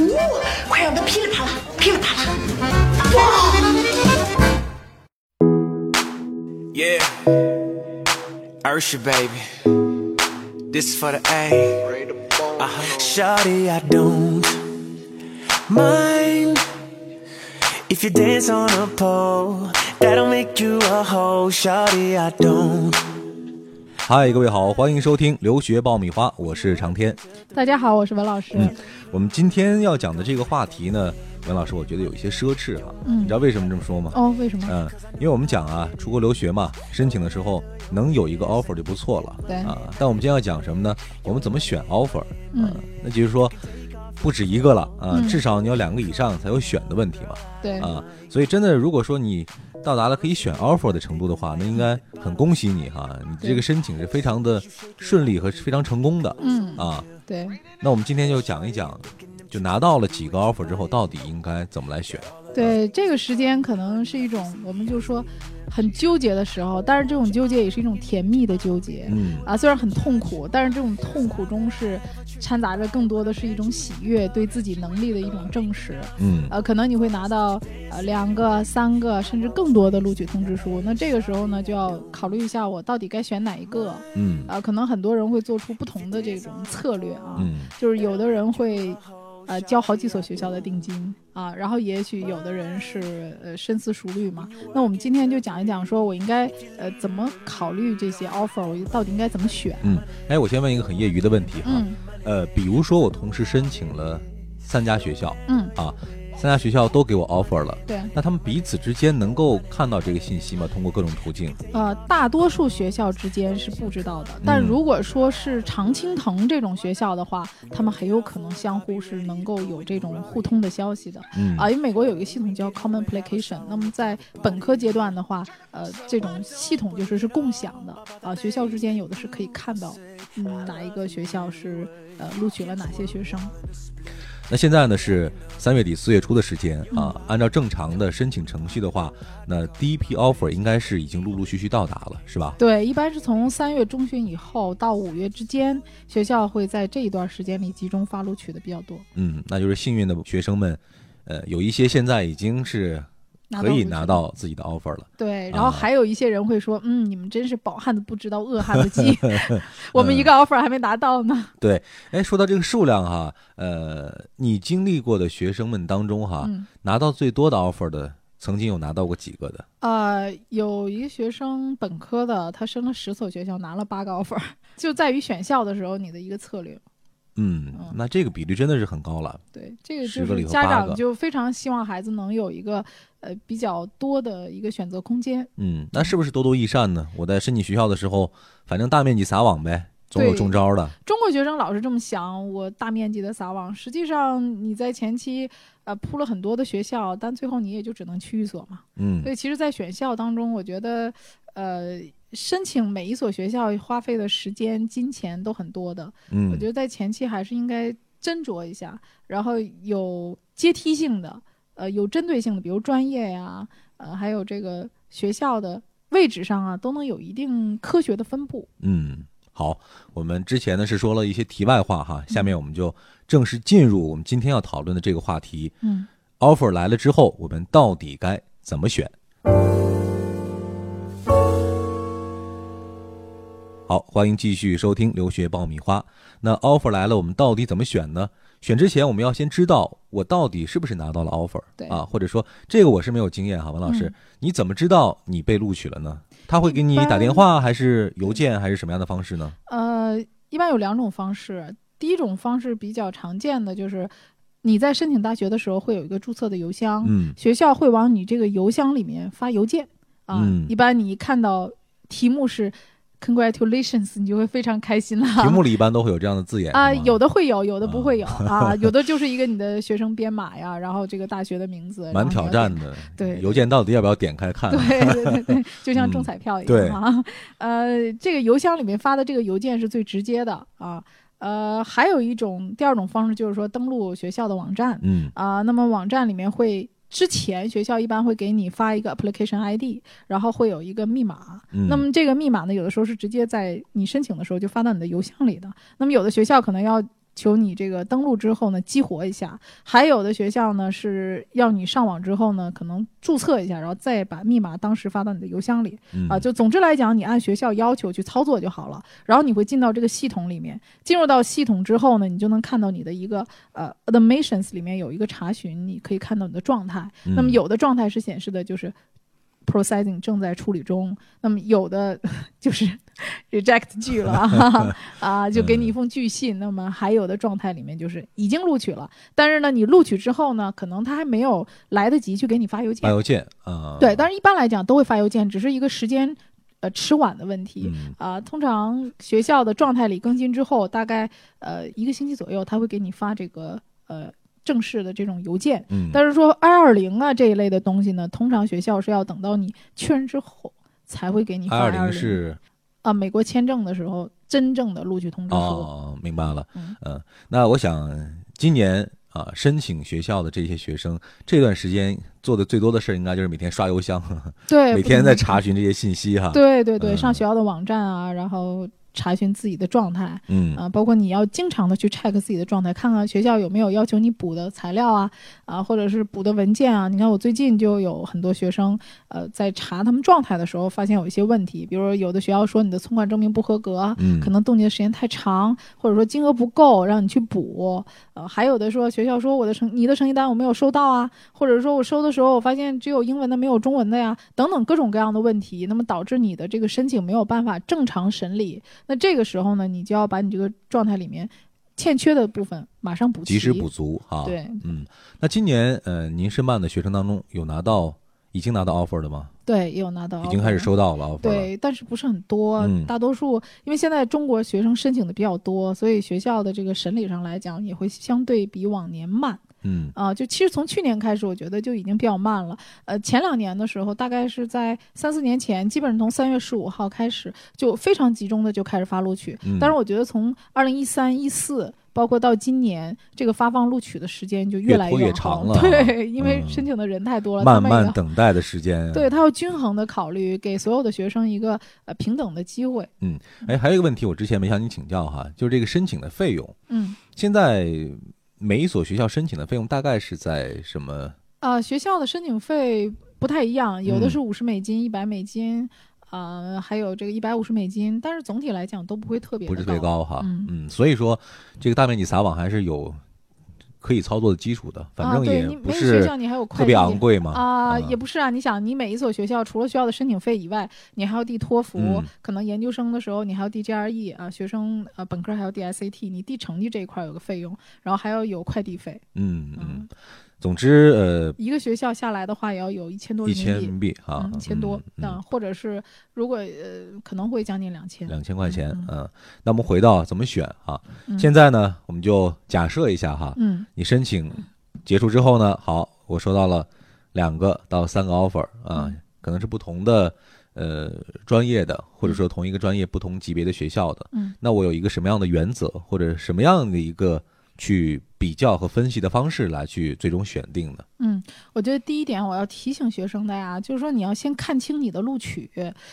哇，快让它噼里啪啦，噼里啪啦！哇！ Yeah, Ursha, baby. This is for the A. Uh-huh. Shawty, I don't mind if you dance on a pole. That'll make you a hoe. Shawty, I don't. 嗨，各位好，欢迎收听留学爆米花，我是长天。大家好，我是文老师。嗯，我们今天要讲的这个话题呢，文老师，我觉得有一些奢侈哈。嗯你知道为什么这么说吗？哦，为什么？嗯，因为我们讲啊，出国留学嘛，申请的时候能有一个 offer 就不错了。对啊，但我们今天要讲什么呢？我们怎么选 offer？嗯啊那就是说不止一个了啊，嗯至少你要两个以上才有选的问题嘛。对，啊，所以真的，如果说你到达了可以选 offer 的程度的话，那应该很恭喜你哈，你这个申请是非常的顺利和非常成功的。嗯，啊，对，那我们今天就讲一讲，就拿到了几个 offer 之后，到底应该怎么来选？对，这个时间可能是一种，我们就说很纠结的时候，但是这种纠结也是一种甜蜜的纠结。嗯啊，虽然很痛苦，但是这种痛苦中是掺杂着更多的是一种喜悦，对自己能力的一种证实。嗯呃，可能你会拿到呃两个、三个，甚至更多的录取通知书。那这个时候呢，就要考虑一下我到底该选哪一个。嗯啊、可能很多人会做出不同的这种策略啊。嗯就是有的人会，呃，交好几所学校的定金啊，然后也许有的人是呃深思熟虑嘛。那我们今天就讲一讲，说我应该呃怎么考虑这些 offer，我到底应该怎么选？嗯。哎，我先问一个很业余的问题哈，嗯呃，比如说我同时申请了三家学校嗯，啊，三家学校都给我 offer 了。对，那他们彼此之间能够看到这个信息吗？通过各种途径？呃，大多数学校之间是不知道的，但嗯如果说是常青藤这种学校的话，他们很有可能相互是能够有这种互通的消息的。嗯啊，因为美国有一个系统叫 Common Application，那么在本科阶段的话，呃，这种系统就是是共享的啊，学校之间有的是可以看到，嗯，哪一个学校是呃录取了哪些学生。那现在呢是三月底四月初的时间啊，嗯按照正常的申请程序的话，那第一批 offer 应该是已经陆陆续续到达了，是吧？对，一般是从三月中旬以后到五月之间，学校会在这一段时间里集中发录取的比较多，嗯，那就是幸运的学生们，呃，有一些现在已经是可以拿拿到自己的 offer 了。对，然后啊还有一些人会说，嗯，你们真是饱汉子不知道饿汉子饥 我们一个 offer 还没拿到呢。对，哎，说到这个数量哈，呃，你经历过的学生们当中哈，嗯，拿到最多的 offer 的，曾经有拿到过几个的？呃，有一个学生本科的，他升了十所学校，拿了八个 offer，就在于选校的时候你的一个策略。嗯，嗯那这个比率真的是很高了。对，这个就是家长就非常希望孩子能有一个呃比较多的一个选择空间。嗯，那是不是多多益善呢？我在申请学校的时候，反正大面积撒网呗，总有中招的。中国学生老是这么想，我大面积的撒网，实际上你在前期呃铺了很多的学校，但最后你也就只能去一所嘛。嗯所以其实，在选校当中，我觉得呃申请每一所学校花费的时间、金钱都很多的。嗯，我觉得在前期还是应该斟酌一下，然后有阶梯性的，呃，有针对性的，比如专业呀，呃，还有这个学校的位置上啊，都能有一定科学的分布。嗯，好，我们之前呢是说了一些题外话哈，下面我们就正式进入我们今天要讨论的这个话题。嗯 offer 来了之后，我们到底该怎么选？好，欢迎继续收听留学爆米花。那 offer 来了，我们到底怎么选呢？选之前，我们要先知道我到底是不是拿到了 offer 对啊，或者说这个我是没有经验哈，文老师，嗯你怎么知道你被录取了呢？他会给你打电话，还是邮件，还是什么样的方式呢？呃，一般有两种方式。第一种方式比较常见的就是你在申请大学的时候会有一个注册的邮箱，嗯学校会往你这个邮箱里面发邮件啊。嗯一般你一看到题目是 congratulations，你就会非常开心了。题目里一般都会有这样的字眼 啊，有的会有，有的不会有 啊，有的就是一个你的学生编码呀，然后这个大学的名字，蛮。挑战的。对邮件到底要不要点开看？对对对对，就像中彩票一对样啊。呃，这个邮箱里面发的这个邮件是最直接的啊。呃，还有一种第二种方式就是说登录学校的网站嗯啊、那么网站里面会。之前学校一般会给你发一个 application ID，然后会有一个密码，嗯，那么这个密码呢，有的时候是直接在你申请的时候就发到你的邮箱里的。那么有的学校可能要求你这个登录之后呢激活一下，还有的学校呢是要你上网之后呢可能注册一下，然后再把密码当时发到你的邮箱里嗯啊。就总之来讲，你按学校要求去操作就好了。然后你会进到这个系统里面，进入到系统之后呢，你就能看到你的一个呃 admissions 里面有一个查询，你可以看到你的状态。嗯那么有的状态是显示的就是 processing 正在处理中，那么有的 就是 reject 拒了啊 啊，就给你一封拒信。那么还有的状态里面就是已经录取了，但是呢，你录取之后呢，可能他还没有来得及去给你发邮件发。邮件啊，对，但是一般来讲都会发邮件，只是一个时间呃迟晚的问题。嗯啊、通常学校的状态里更新之后，大概呃一个星期左右，他会给你发这个呃正式的这种邮件。嗯，但是说 I 二零啊这一类的东西呢，通常学校是要等到你确认之后才会给你 I 发二零是啊美国签证的时候真正的录取通知书。哦，明白了，嗯嗯，那我想今年啊申请学校的这些学生这段时间做的最多的事儿，应该就是每天刷邮箱，对，每天在查。询这些信息哈。，对对对，嗯上学校的网站啊，然后查询自己的状态。嗯啊，包括你要经常的去 check 自己的状态，看看学校有没有要求你补的材料啊，啊，或者是补的文件啊。你看我最近就有很多学生，呃，在查他们状态的时候，发现有一些问题，比如说有的学校说你的存款证明不合格，嗯，可能冻结的时间太长，或者说金额不够，让你去补。呃，还有的说学校说我的成你的成绩单我没有收到啊，或者说我收的时候我发现只有英文的没有中文的呀，等等各种各样的问题，那么导致你的这个申请没有办法正常审理。那这个时候呢，你就要把你这个状态里面欠缺的部分马上补齐，及时补足哈。，对嗯，那今年呃，您申办的学生当中有拿到已经拿到 offer 的吗？对，也有拿到，已经开始。收到了 offer。对，但是不是很多，嗯大多数因为现在中国学生申请的比较多，所以学校的这个审理上来讲也会相对比往年慢。嗯啊、就其实从去年开始，我觉得就已经比较慢了。呃，前两年的时候，大概是在三四年前，基本上从三月十五号开始，就非常集中的就开始发录取。嗯，但是我觉得从二零一三、一四，包括到今年，这个发放录取的时间就越来越长了啊对，因为嗯申请的人太多了，慢慢等待的时间。对他要均衡的考虑，给所有的学生一个呃平等的机会。嗯哎，还有一个问题，我之前没向您请教哈，就是这个申请的费用，嗯。现在每一所学校申请的费用大概是在什么？啊，学校的申请费不太一样，有的嗯是五十美金、一百美金，啊、还有这个一百五十美金，但是总体来讲都不会特别不是的特别高哈，嗯所以说这个大面积撒网还是有可以操作的基础的，反啊，正也不是每个学校你还有快特别递昂贵嘛。啊，嗯也不是啊。你想，你每一所学校除了学校的申请费以外，你还要递托福，嗯可能研究生的时候你还要递 GRE 啊，学生呃本科还要递 SAT，你递成绩这一块有个费用，然后还要有快递费。嗯嗯嗯，总之呃一个学校下来的话，也要有一千多一千人民币。人民币哈，嗯，一千多，嗯嗯，或者是如果呃可能会将近两千，两千块钱，嗯嗯，那我们回到怎么选啊？嗯。现在呢，我们就假设一下哈，嗯。你申请结束之后呢，好，我收到了两个到三个 offer 啊，嗯。可能是不同的呃专业的，或者说同一个专业不同级别的学校的。嗯。那我有一个什么样的原则，或者什么样的一个去比较和分析的方式来去最终选定的？嗯，我觉得第一点我要提醒学生的呀，就是说你要先看清你的录取。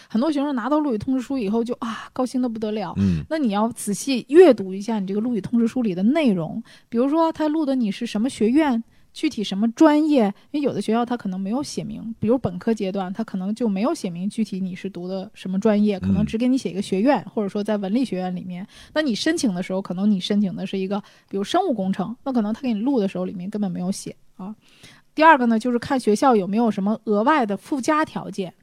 很多学生拿到录取通知书以后就啊高兴的不得了，嗯那你要仔细阅读一下你这个录取通知书里的内容，比如说他录的你是什么学院。具体什么专业？因为有的学校他可能没有写明，比如本科阶段他可能就没有写明具体你是读的什么专业，可能嗯只给你写一个学院，或者说在文理学院里面。那你申请的时候，可能你申请的是一个比如生物工程，那可能他给你录的时候里面根本没有写啊。第二个呢，就是看学校有没有什么额外的附加条件，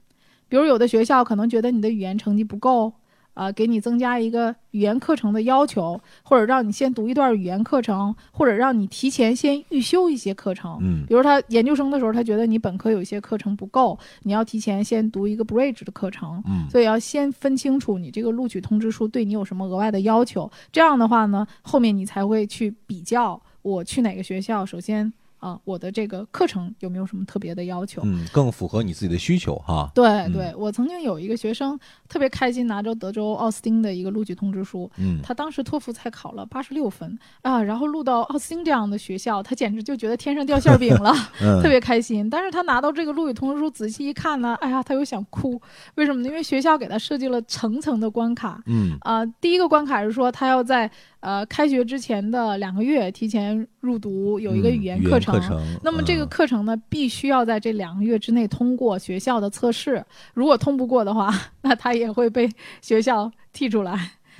比如有的学校可能觉得你的语言成绩不够，啊、给你增加一个语言课程的要求，或者让你先读一段语言课程，或者让你提前先预修一些课程。嗯比如他研究生的时候，他觉得你本科有一些课程不够，你要提前先读一个 bridge 的课程，嗯所以要先分清楚你这个录取通知书对你有什么额外的要求。这样的话呢，后面你才会去比较我去哪个学校。首先啊、我的这个课程有没有什么特别的要求？嗯，更符合你自己的需求哈。对嗯对，我曾经有一个学生特别开心拿着德州奥斯汀的一个录取通知书，嗯他当时托福才考了八十六分啊，然后录到奥斯汀这样的学校，他简直就觉得天上掉馅儿饼了，嗯 特别开心。但是他拿到这个录取通知书仔细一看呢，哎呀，他又想哭，为什么呢？因为学校给他设计了层层的关卡。嗯啊、第一个关卡是说他要在呃开学之前的两个月提前入读有一个嗯语言课程，课程。那么这个嗯。课程呢，必须要在这两个月之内通过学校的测试。如果通不过的话，那他也会被学校踢出来。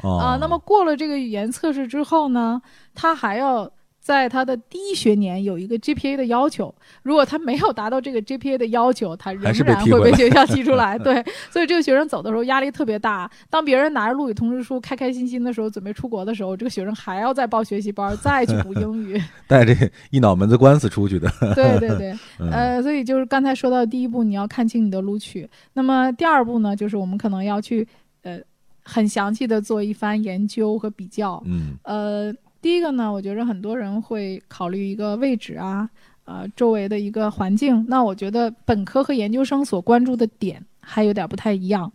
啊、哦那么过了这个语言测试之后呢，他还要在他的第一学年有一个 GPA 的要求。如果他没有达到这个 GPA 的要求，他仍然会被学校 踢出来。对，所以这个学生走的时候压力特别大。当别人拿着录取通知书开开心心的时候，准备出国的时候，这个学生还要再报学习班，再去补英语。带着一脑门子官司出去的。对对对，嗯呃，所以就是刚才说到的第一步，你要看清你的录取。那么第二步呢，就是我们可能要去呃很详细的做一番研究和比较。嗯呃，第一个呢，我觉得很多人会考虑一个位置啊，呃，周围的一个环境。那我觉得本科和研究生所关注的点还有点不太一样。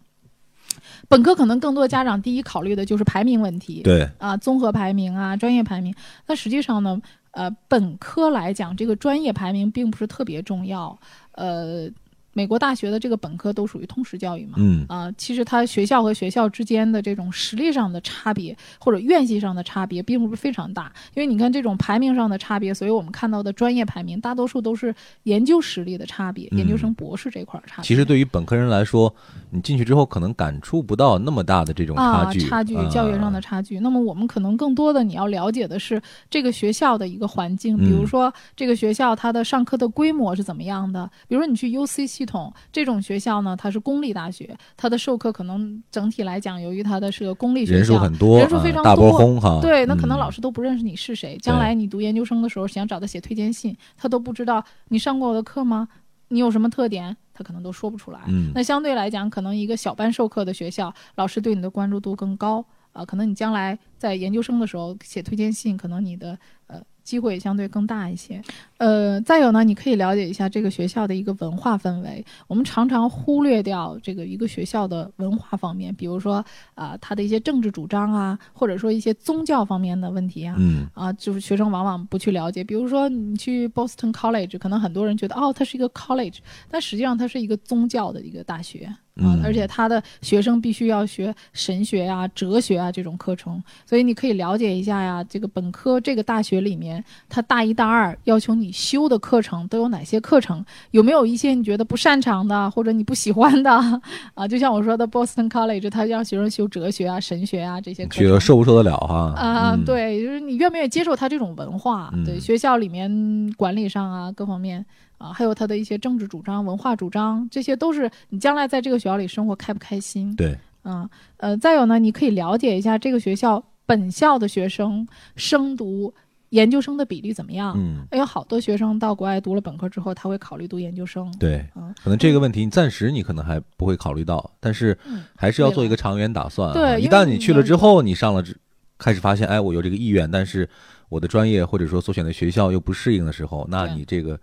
本科可能更多家长第一考虑的就是排名问题，对，啊，综合排名啊，专业排名。那实际上呢，呃，本科来讲，这个专业排名并不是特别重要。呃，美国大学的这个本科都属于通识教育嘛。嗯啊、其实它学校和学校之间的这种实力上的差别，或者院系上的差别，并不是非常大。因为你看这种排名上的差别，所以我们看到的专业排名，大多数都是研究实力的差别，研究生、博士这块儿差别。其实对于本科人来说，你进去之后可能感触不到那么大的这种啊，差距，差距，教育上的差距。那么我们可能更多的你要了解的是这个学校的一个环境，比如嗯说这个学校它的上课的规模是怎么样的。比如说你去 UC 系统这种学校呢，它是公立大学，它的授课可能整体来讲，由于它的是个公立学校，人数很多，人数非常啊大波多轰哈。对，那可能嗯老师都不认识你是谁，将来你读研究生的时候想找他写推荐信，他都不知道你上过我的课吗？你有什么特点？他可能都说不出来。嗯那相对来讲，可能一个小班授课的学校，老师对你的关注度更高啊、可能你将来在研究生的时候写推荐信，可能你的呃机会相对更大一些。呃，再有呢，你可以了解一下这个学校的一个文化氛围。我们常常忽略掉这个一个学校的文化方面，比如说啊、它的一些政治主张啊，或者说一些宗教方面的问题啊。嗯啊，就是学生往往不去了解。比如说，你去 Boston College，可能很多人觉得哦，它是一个 college，但实际上它是一个宗教的一个大学啊，嗯而且他的学生必须要学神学啊、哲学啊这种课程。所以你可以了解一下呀，这个本科这个大学里面，他大一、大二要求你修的课程都有哪些课程？有没有一些你觉得不擅长的，或者你不喜欢的 啊？就像我说的 Boston College，他让学生修哲学啊、神学啊这些课去程。受不受得了哈？啊、嗯，对，就是你愿不愿意接受他这种文化？嗯对，学校里面管理上啊，各方面啊，还有他的一些政治主张、文化主张，这些都是你将来在这个学校里生活开不开心。对，啊，呃，再有呢，你可以了解一下这个学校本校的学生升读研究生的比例怎么样。嗯有好多学生到国外读了本科之后，他会考虑读研究生。对，啊，可能这个问题暂时你可能还不会考虑到，但是嗯还是要做一个长远打算啊。对一旦你去了之后，你上了之，开始发现，哎，我有这个意愿，但是我的专业或者说所选的学校又不适应的时候，那你这个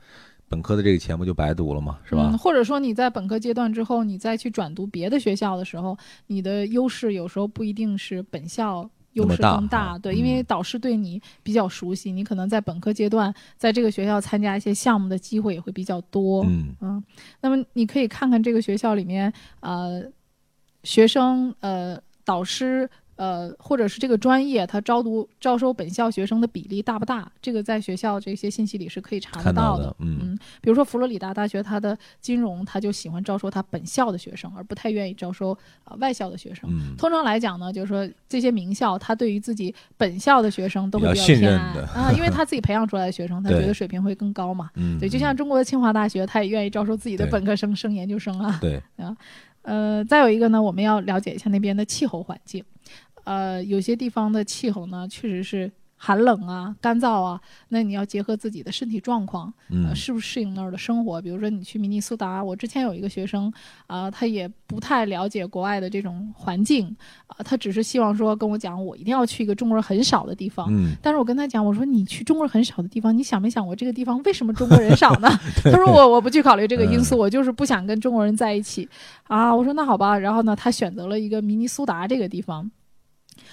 本科的这个钱不就白读了吗？是吧嗯？？或者说你在本科阶段之后，你再去转读别的学校的时候，你的优势有时候不一定是本校。优势更大，大对，因为嗯导师对你比较熟悉，你可能在本科阶段在这个学校参加一些项目的机会也会比较多。嗯嗯，那么你可以看看这个学校里面，呃，学生呃导师呃或者是这个专业，它招读招收本校学生的比例大不大？这个在学校这些信息里是可以查得看到到的嗯比如说佛罗里达大学，它的金融它就喜欢招收它本校的学生，而不太愿意招收啊、呃外校的学生。嗯，通常来讲呢，就是说这些名校，它对于自己本校的学生都会比较偏爱信任的啊，因为他 自己培养出来的学生，他觉得水平会更高嘛。嗯，对，就像中国的清华大学，他也愿意招收自己的本科生升研究生啊。对，呃，再有一个呢，我们要了解一下那边的气候环境。呃，有些地方的气候呢，确实是寒冷啊、干燥啊，那你要结合自己的身体状况，呃，嗯适不适应那儿的生活。比如说你去明尼苏达，我之前有一个学生啊、他也不太了解国外的这种环境啊、他只是希望说跟我讲，我一定要去一个中国人很少的地方。嗯，但是我跟他讲，我说你去中国人很少的地方，你想没想过这个地方为什么中国人少呢？他说我我不去考虑这个因素，嗯我就是不想跟中国人在一起啊。我说那好吧，然后呢，他选择了一个明尼苏达这个地方。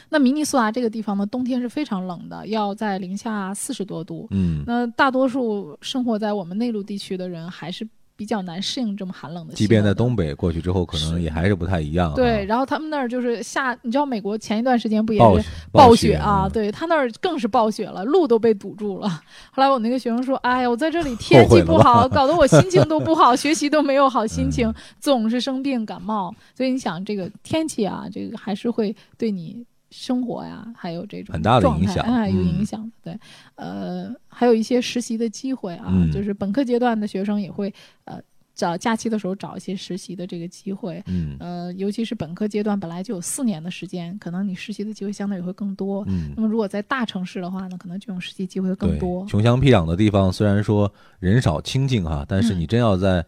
那明尼苏达这个地方呢，冬天是非常冷的，要在零下四十多度。嗯，那大多数生活在我们内陆地区的人还是比较难适应这么寒冷的。即便在东北过去之后，可能也还是不太一样啊。对，然后他们那儿就是下，你知道美国前一段时间不也暴是暴雪啊？嗯对他那儿更是暴雪了，路都被堵住了。后来我那个学生说：“哎呀，我在这里天气不好，搞得我心情都不好，学习都没有好心情，嗯总是生病感冒。所以你想，这个天气啊，这个还是会对你生活呀，还有这种很大的状影响有嗯影响的。对，呃，还有一些实习的机会啊，嗯就是本科阶段的学生也会呃找假期的时候找一些实习的这个机会。嗯呃，尤其是本科阶段本来就有四年的时间，可能你实习的机会相对也会更多。嗯那么如果在大城市的话呢，可能这种实习机会会更多。穷乡僻壤的地方虽然说人少清静哈，但是嗯你真要在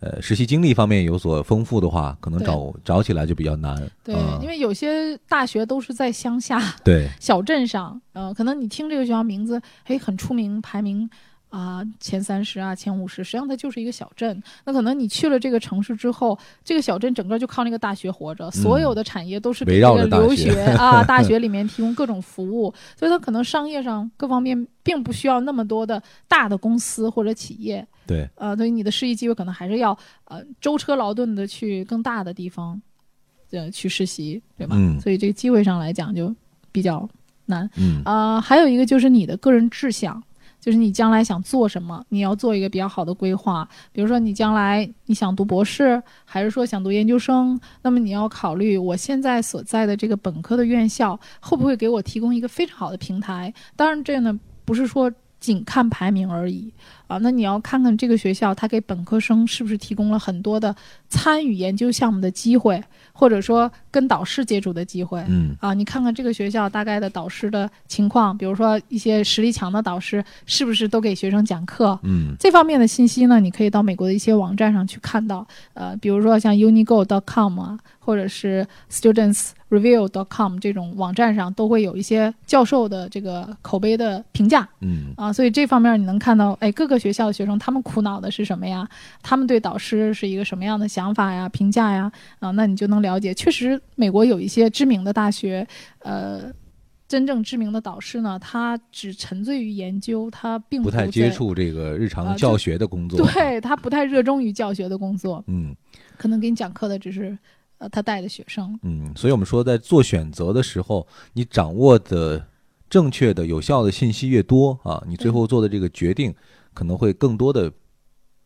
呃实习经历方面有所丰富的话，可能找找起来就比较难。对，嗯因为有些大学都是在乡下对，小镇上，呃，可能你听这个学校名字，哎，很出名，排名啊、前三十啊，前五十，实际上它就是一个小镇。那可能你去了这个城市之后，这个小镇整个就靠那个大学活着，所有的产业都是给这个绕着大学留学 啊，大学里面提供各种服务，所以它可能商业上各方面并不需要那么多的大的公司或者企业。对，呃，所以你的实习机会可能还是要呃舟车劳顿的去更大的地方，呃去实习，对吧？嗯所以这个机会上来讲就比较难。嗯呃，还有一个就是你的个人志向，就是你将来想做什么，你要做一个比较好的规划。比如说你将来你想读博士，还是说想读研究生，那么你要考虑我现在所在的这个本科的院校会不会给我提供一个非常好的平台。当然，这呢不是说。仅看排名而已啊，那你要看看这个学校，它给本科生是不是提供了很多的参与研究项目的机会，或者说跟导师接触的机会。嗯啊，你看看这个学校大概的导师的情况，比如说一些实力强的导师是不是都给学生讲课？嗯这方面的信息呢，你可以到美国的一些网站上去看到，呃，比如说像 Unigo.com 啊，或者是 StudentsReview.com 这种网站上都会有一些教授的这个口碑的评价嗯啊，所以这方面你能看到，哎，各个学校的学生他们苦恼的是什么呀？他们对导师是一个什么样的想法呀、评价呀？啊，那你就能了解，确实美国有一些知名的大学，呃。真正知名的导师呢，他只沉醉于研究，他并不太接触这个日常啊教学的工作。对他不太热衷于教学的工作，嗯可能给你讲课的只是呃他带的学生。嗯，所以我们说，在做选择的时候，你掌握的正确的、有效的信息越多啊，你最后做的这个决定可能会更多的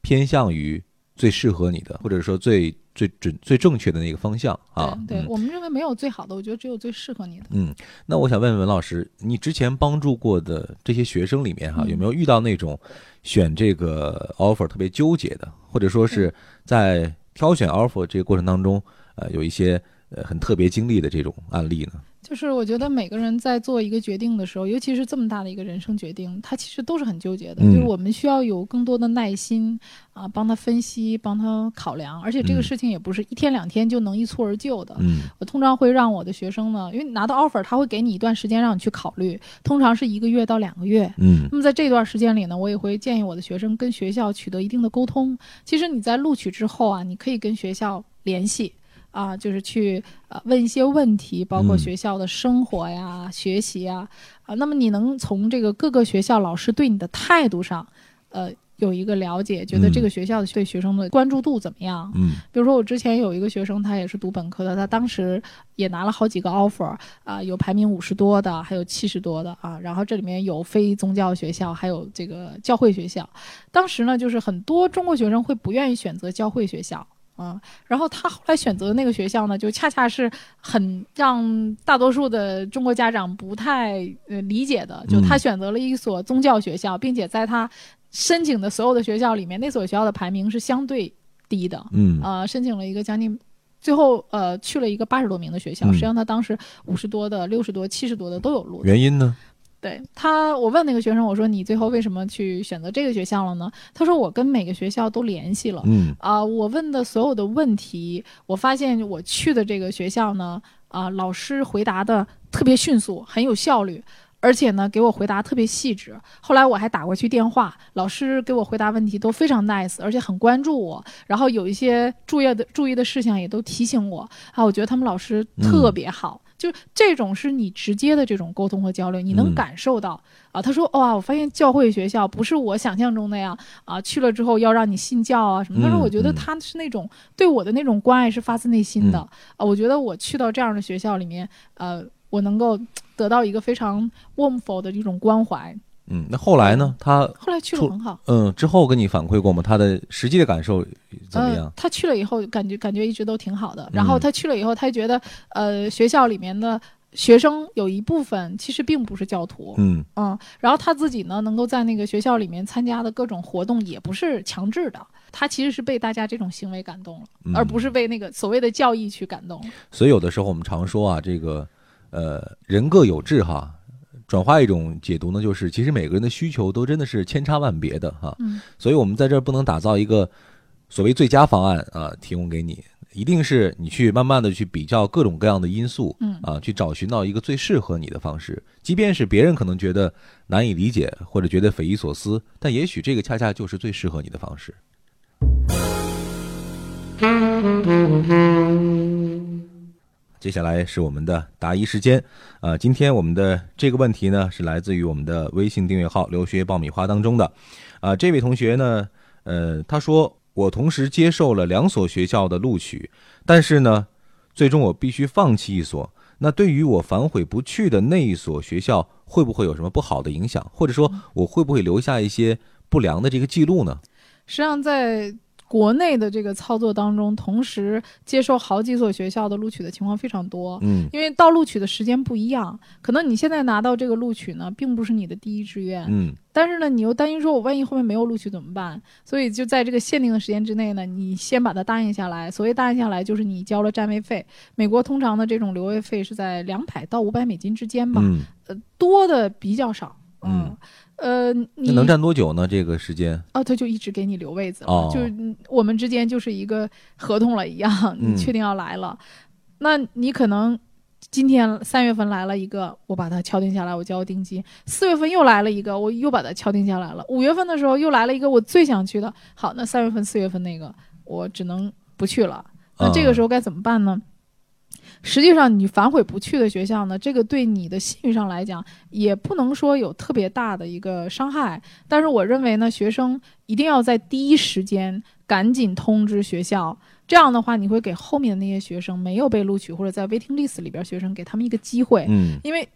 偏向于最适合你的，或者说最最准、最正确的那个方向啊。对我们认为没有最好的，我觉得只有最适合你的。嗯，那我想问问文老师，你之前帮助过的这些学生里面哈，嗯有没有遇到那种选这个 offer 特别纠结的，或者说是在挑选 offer 这个过程当中，呃，有一些呃很特别经历的这种案例呢？就是我觉得每个人在做一个决定的时候，尤其是这么大的一个人生决定，他其实都是很纠结的。嗯就是我们需要有更多的耐心啊，帮他分析，帮他考量。而且这个嗯事情也不是一天两天就能一蹴而就的。嗯我通常会让我的学生呢，因为拿到 offer，他会给你一段时间让你去考虑，通常是一个月到两个月。嗯那么在这段时间里呢，我也会建议我的学生跟学校取得一定的沟通。其实你在录取之后啊，你可以跟学校联系。啊，就是去呃问一些问题，包括嗯学校的生活呀、学习呀，啊，那么你能从这个各个学校老师对你的态度上，呃，有一个了解，觉得这嗯个学校的对学生的关注度怎么样？嗯比如说我之前有一个学生，他也是读本科的，他当时也拿了好几个 offer 啊、有排名五十多的，还有七十多的啊，然后这里面有非宗教学校，还有这个教会学校。当时呢，就是很多中国学生会不愿意选择教会学校。啊，然后他后来选择的那个学校呢，就恰恰是很让大多数的中国家长不太呃理解的，就他嗯选择了一所宗教学校，并且在他申请的所有的学校里面，那所学校的排名是相对低的。嗯呃，申请了一个将近最后呃去了一个八十多名的学校，嗯实际上他当时五十多的、六十多、七十多的都有录的。原因呢？对他，我问那个学生，我说你最后为什么去选择这个学校了呢？他说我跟每个学校都联系了，嗯啊、我问的所有的问题，我发现我去的这个学校呢，啊、老师回答的特别迅速，很有效率。而且呢，给我回答特别细致。后来我还打过去电话，老师给我回答问题都非常 nice，而且很关注我，然后有一些注意的注意的事项也都提醒我。啊，我觉得他们老师特别好，就这种是你直接的这种沟通和交流，你能嗯感受到。啊，他说哇，我发现教会学校不是我想象中那样啊，去了之后要让你信教啊什么。但是嗯我觉得嗯他是那种对我的那种关爱是发自内心的、嗯啊。我觉得我去到这样的学校里面，呃，我能够得到一个非常 warmful 的一种关怀。嗯，那后来呢？他后来去了很好。嗯之后跟你反馈过吗？他的实际的感受怎么样呃？？他去了以后，感觉感觉一直都挺好的。然后嗯他去了以后，他觉得呃，学校里面的学生有一部分其实并不是教徒，嗯嗯，然后他自己呢，能够在那个学校里面参加的各种活动，也不是强制的，他其实是被大家这种行为感动了，嗯而不是被那个所谓的教义去感动了。所以有的时候我们常说啊，这个呃人各有志哈。转化一种解读呢，就是其实每个人的需求都真的是千差万别的哈，嗯。所以我们在这儿不能打造一个所谓最佳方案啊、提供给你，一定是你去慢慢的去比较各种各样的因素，嗯。啊，去找寻到一个最适合你的方式，即便是别人可能觉得难以理解或者觉得匪夷所思，但也许这个恰恰就是最适合你的方式。接下来是我们的答疑时间，啊，今天我们的这个问题呢是来自于我们的微信订阅号“留学爆米花”当中的，啊，这位同学呢，呃，他说我同时接受了两所学校的录取，但是呢，最终我必须放弃一所。那对于我反悔不去的那一所学校，会不会有什么不好的影响，或者说我会不会留下一些不良的这个记录呢？实际上，在国内的这个操作当中，同时接受好几所学校的录取的情况非常多。嗯因为到录取的时间不一样，可能你现在拿到这个录取呢，并不是你的第一志愿，嗯但是呢，你又担心说，我万一后面没有录取怎么办？所以就在这个限定的时间之内呢，你先把它答应下来。所谓答应下来，就是你交了占位费。美国通常的这种留位费是在两百到五百美金之间吧，嗯，呃，多的比较少。嗯呃，你能站多久呢？这个时间？哦，他就一直给你留位子了，哦就是嗯我们之间就是一个合同了一样，嗯 你确定要来了，那你可能今天三月份来了一个，我把它敲定下来，我交定金；四月份又来了一个，我又把它敲定下来了；五月份的时候又来了一个我最想去的，好，那三月份、四月份那个我只能不去了。那这个时候该怎么办呢？实际上，你反悔不去的学校呢，这个对你的信誉上来讲，也不能说有特别大的一个伤害。但是我认为呢，学生一定要在第一时间赶紧通知学校，这样的话，你会给后面的那些学生没有被录取或者在 waiting list 里边学生给他们一个机会，嗯，因为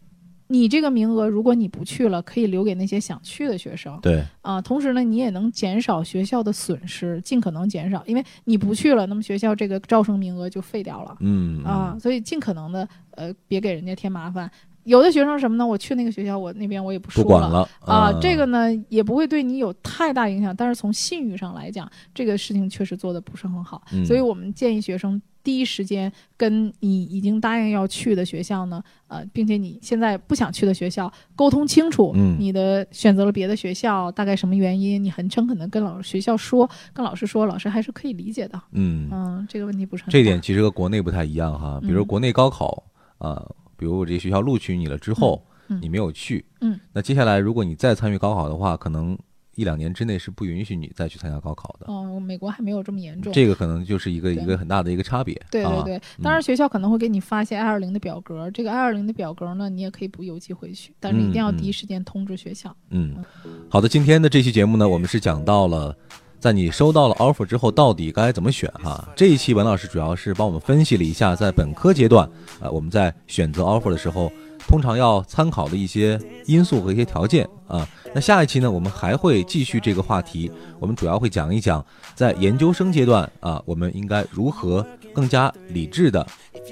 你这个名额如果你不去了，可以留给那些想去的学生。对，啊，同时呢，你也能减少学校的损失，尽可能减少，因为你不去了，那么学校这个招生名额就废掉了。嗯啊，，所以尽可能的呃，别给人家添麻烦。有的学生什么呢？我去那个学校，我那边我也不说不管了啊，这个呢也不会对你有太大影响，但是从信誉上来讲，这个事情确实做的不是很好，嗯所以我们建议学生第一时间跟你已经答应要去的学校呢，呃，并且你现在不想去的学校沟通清楚，嗯。你的选择了别的学校，大概什么原因，你很诚恳的跟老师学校说，跟老师说，老师还是可以理解的，嗯，嗯，这个问题不是很这一点其实和国内不太一样哈。比如嗯。国内高考啊，比如我这学校录取你了之后，你没有去，嗯，那接下来如果你再参与高考的话，可能一两年之内是不允许你再去参加高考的。哦，美国还没有这么严重。这个可能就是一个一个很大的一个差别。啊对对对，当然学校可能会给你发一些 I 二零的表格，这个 I 二零的表格呢，你也可以不邮寄回去，但是一定要嗯嗯第一时间通知学校。嗯，好的，今天的这期节目呢，我们是讲到了。在你收到了 offer 之后，到底该怎么选哈？这一期文老师主要是帮我们分析了一下，在本科阶段，呃，我们在选择 offer 的时候，通常要参考的一些因素和一些条件啊。那下一期呢，我们还会继续这个话题，我们主要会讲一讲在研究生阶段啊，我们应该如何更加理智的、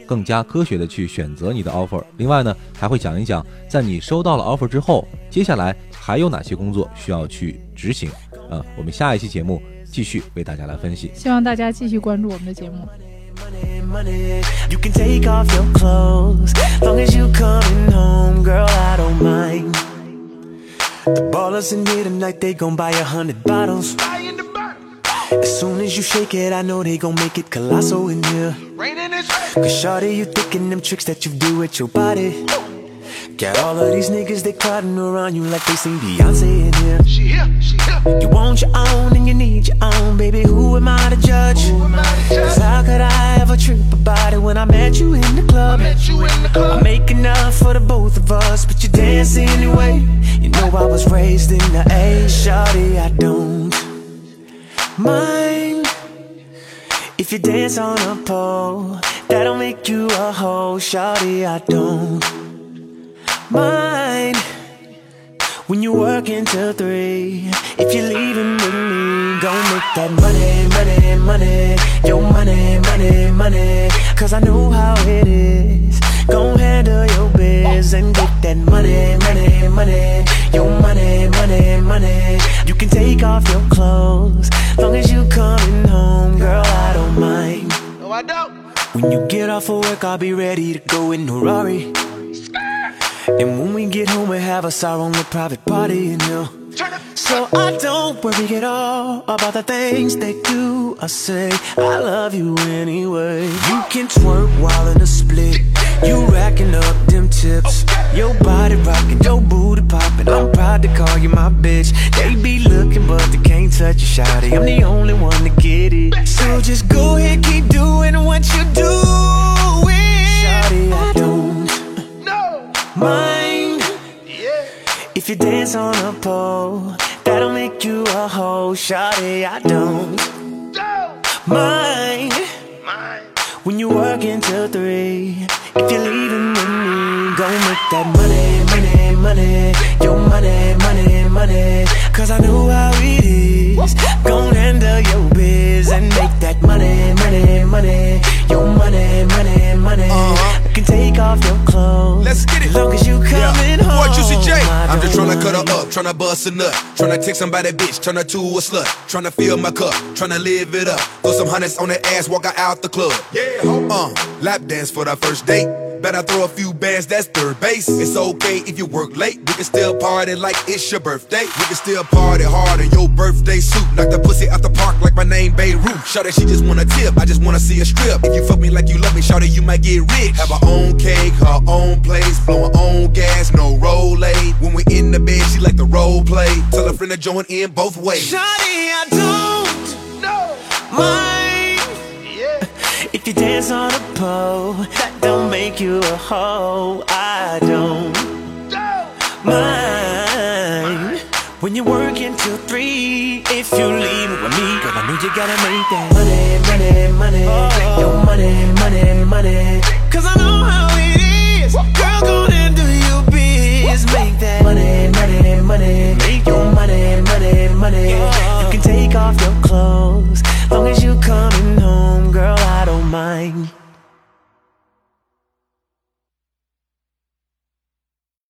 更加科学的去选择你的 offer。另外呢，还会讲一讲在你收到了 offer 之后，接下来还有哪些工作需要去执行啊？我们下一期节目继续为大家来分析。希望大家继续关注我们的节目。The ballers in here tonight, they gon' buy a hundred bottles. As soon as you shake it, I know they gon' make it colossal in here. Cause shawty, you thinking them tricks that you do with your body. Got all of these niggas, they crowding around you like they seen Beyonce in here. She here, she here. You want your own and you need your own, baby. Who am I to judge? Cause how could I ever trip about it when I met you in the club? Met you in the I make enough for the both of us, but you dance anyway. You know I was raised in the A, shawty, I don't mind if you dance on a pole. That'll make you a hoe, shawty, I don't mind when you work until three. If you're leaving with me, go make that money, money, money. Your money, money, money. Cause I know how it is. Go handle your biz and get that money, money, money. Your money, money, money. You can take off your clothes. Long as you coming home, girl, I don't mind. No, I don't. When you get off of work, I'll be ready to go in a Rari. And when we get home, we have us our own little private party. Turn up. So I don't worry at all about the things they do. I say I love you anyway. You can twerk while in a split. You racking up them tips. Your body rocking, your booty popping. I'm proud to call you my bitch. They be looking, but they can't touch you, shawty. I'm the only one to get it. So just go ahead, keep doing what you doing. No. mind. Yeah. If you dance on a pole, that'll make you a hoe, shawty. I don't mind Mine. when you work until three. If you're leaving with me, go make that money, money, money. Your money, money, money. Cause I know how it is. Go handle your biz and make that money, money, money. Your money, money, money. Uh-huh. You can take off your clothes. Let's get it. Long as you coming Yeah. home. Boy, Juicy J. I I'm just don't tryna cut her mind. up, tryna bust a nut, tryna take somebody bitch, turn her to a slut, tryna fill my cup, tryna live it up. Throw some hundreds on that ass, walk her out the club. Yeah, uh, lap dance for the first date. Bet I throw a few bands, that's third base. It's okay if you work late. We can still party like it's your birthday. We can still party hard in your birthday suit. Knock the pussy out the park like my name Beirut. Shout that she just wanna tip. I just wanna see a strip. If you fuck me like you love me, shout you might get rich. Have her own cake, her own place, blow her own gas, no roll aid. When we in the bed, she like the role play. Tell a friend to join in both ways. Shawty, I don't No. mind Yeah. If you dance on a pole. That don't make you a hoe. I don't mind when you work until three. If you leave with me, girl, I know you gotta make that money, money, money. Your money, money, money. Cause I know how it is. Girl, go money, money, money. Make your money, money, money. You can take off your clothes, long as you coming home, girl. I don't mind.